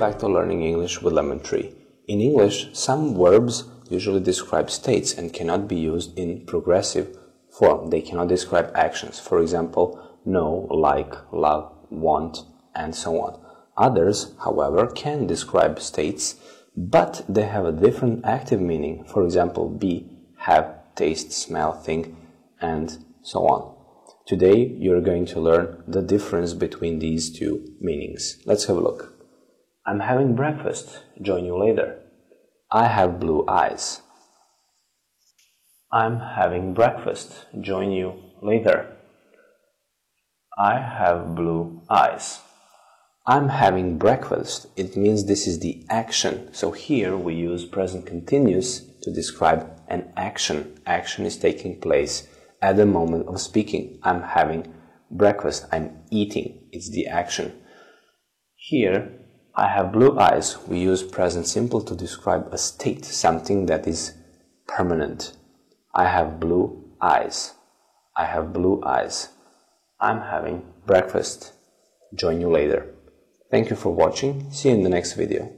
Back to learning English with Lemon Tree. In English, some verbs usually describe states and cannot be used in progressive form. They cannot describe actions. For example, know, like, love, want, and so on. Others, however, can describe states, but they have a different active meaning. For example, be, have, taste, smell, think, and so on. Today, you're going to learn the difference between these two meanings. Let's have a look. I'm having breakfast. Join you later. I have blue eyes. I'm having breakfast. Join you later. I have blue eyes. I'm having breakfast. It means this is the action. So here we use present continuous to describe an action. Action is taking place at the moment of speaking. I'm having breakfast. I'm eating. It's the action. Here, I have blue eyes. We use present simple to describe a state, something that is permanent. I have blue eyes. I have blue eyes. I'm having breakfast. Join you later. Thank you for watching. See you in the next video.